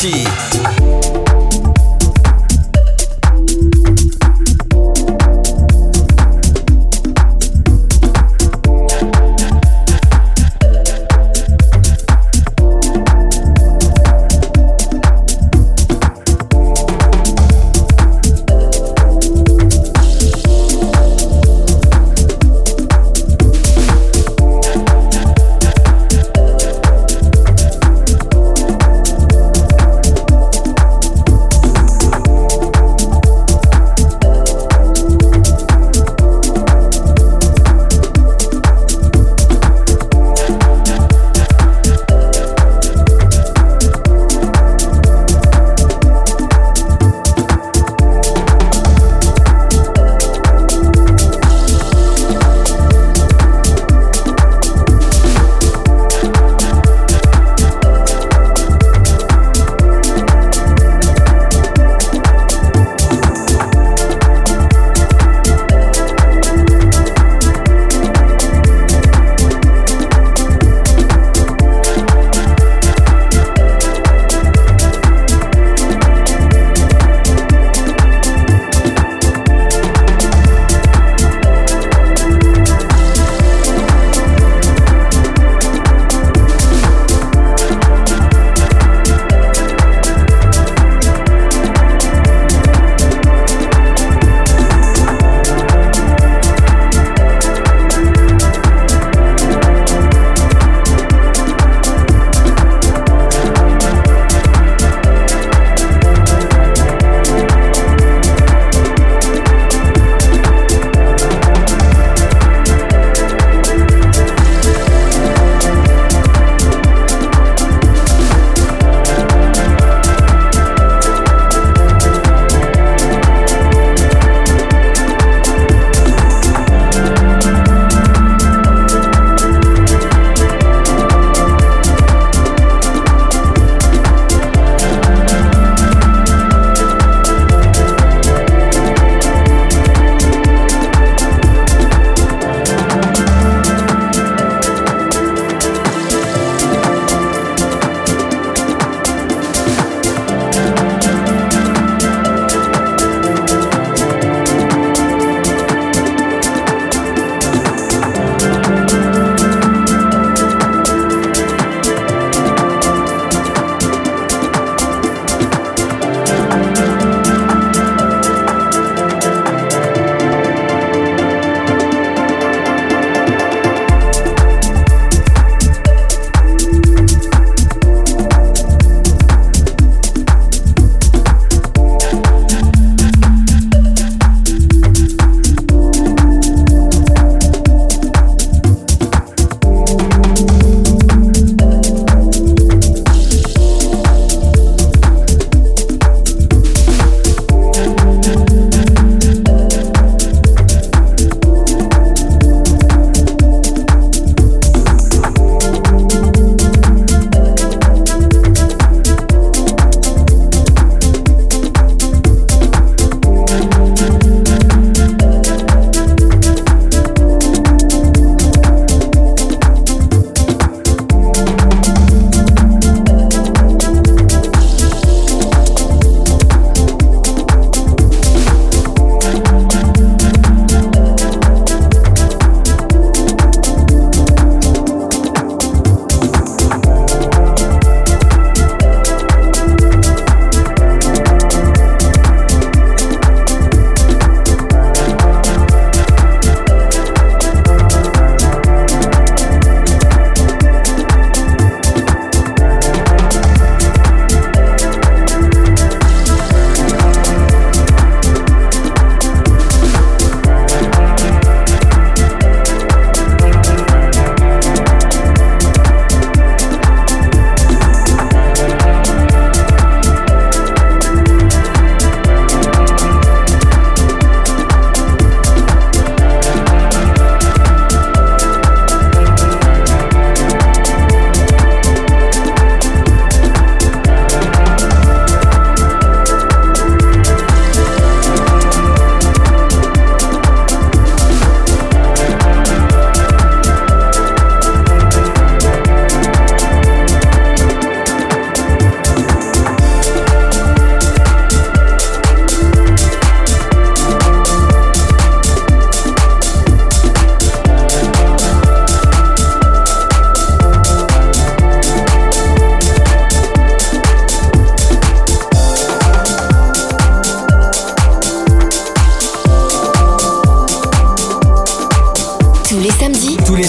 Sur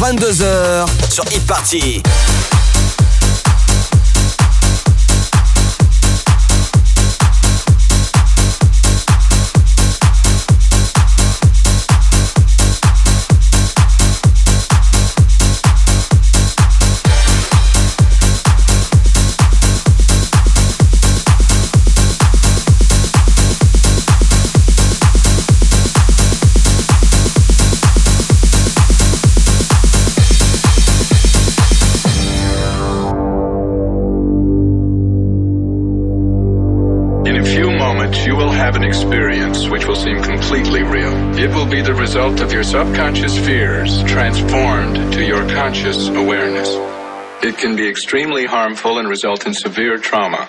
22h. 21h, 22h sur Hit Party. Subconscious fears transformed to your conscious awareness. It can be extremely harmful and result in severe trauma.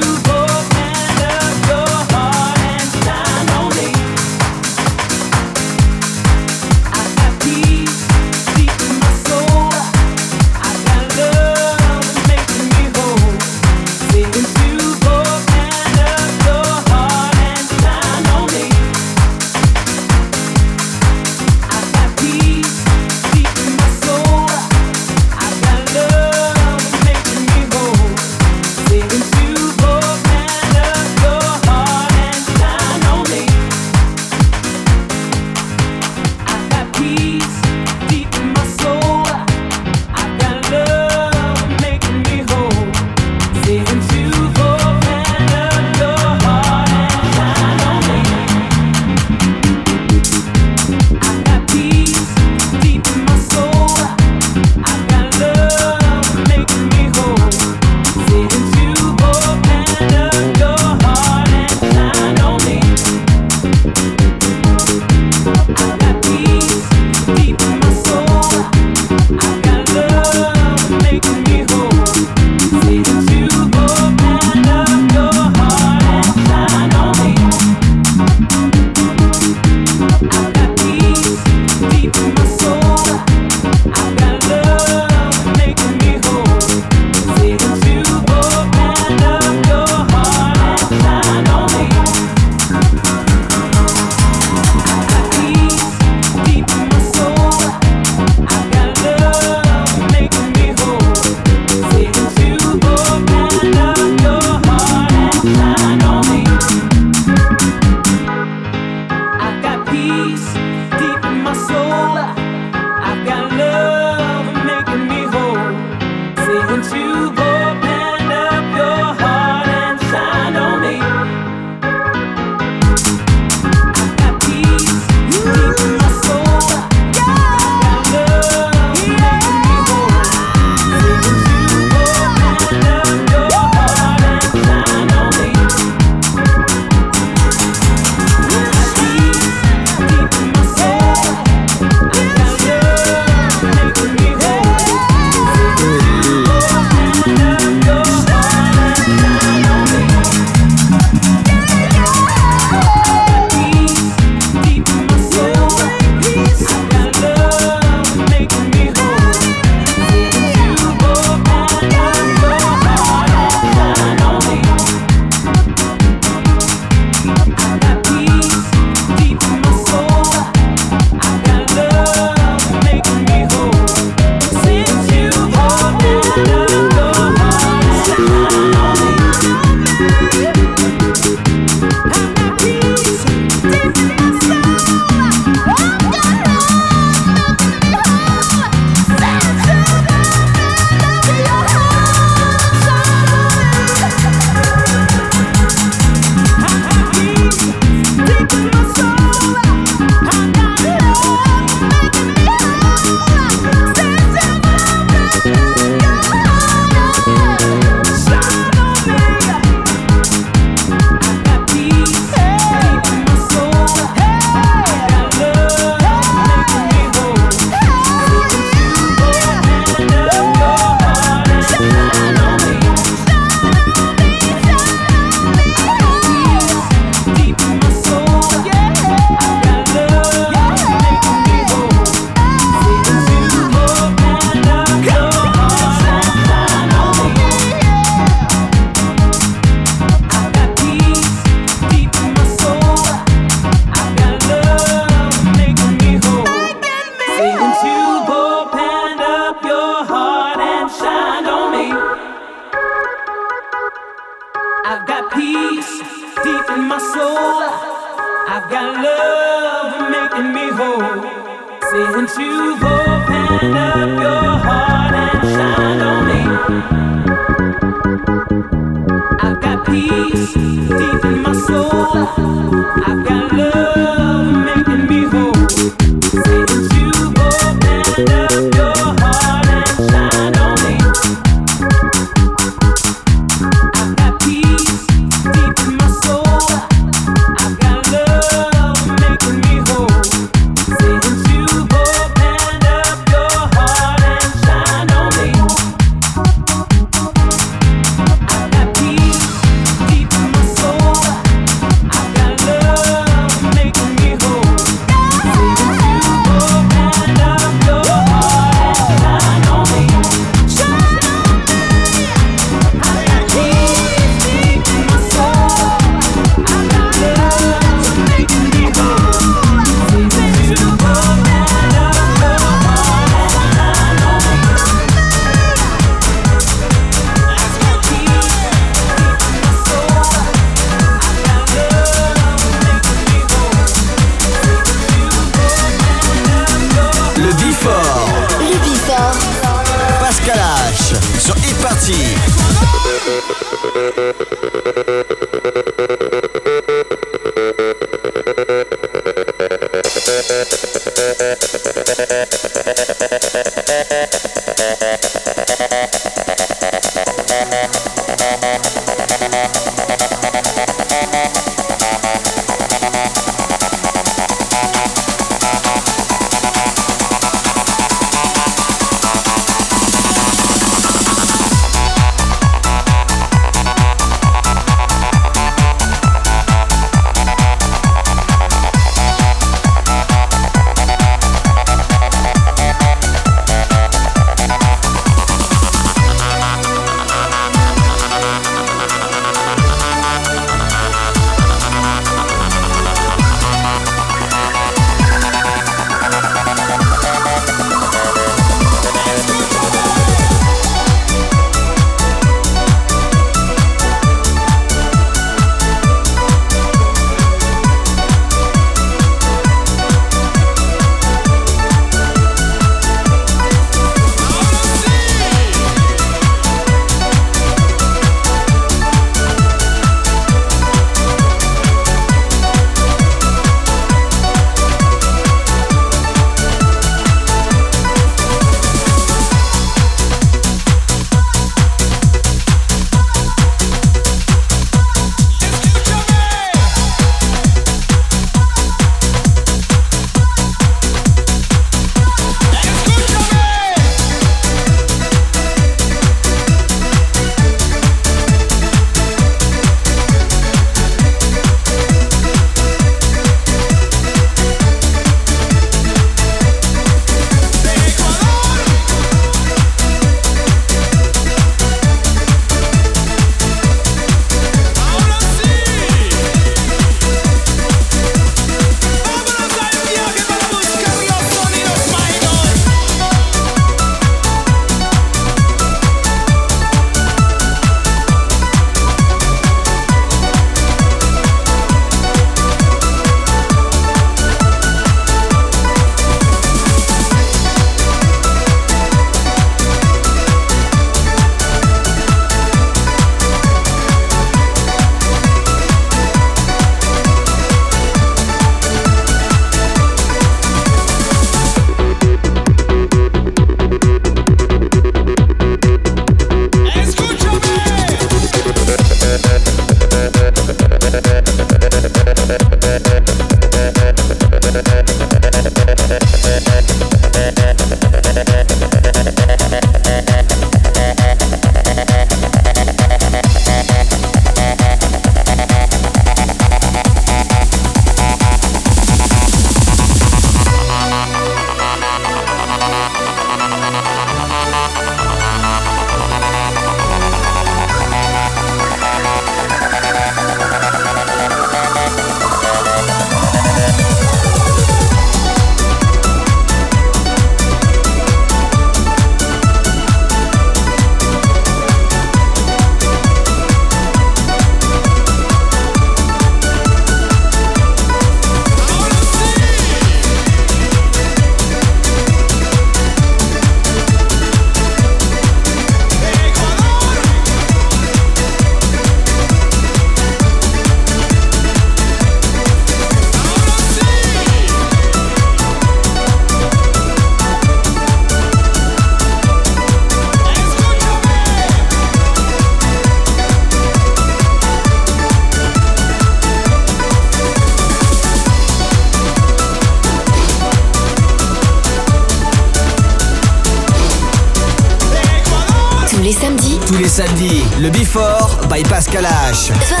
Kalash.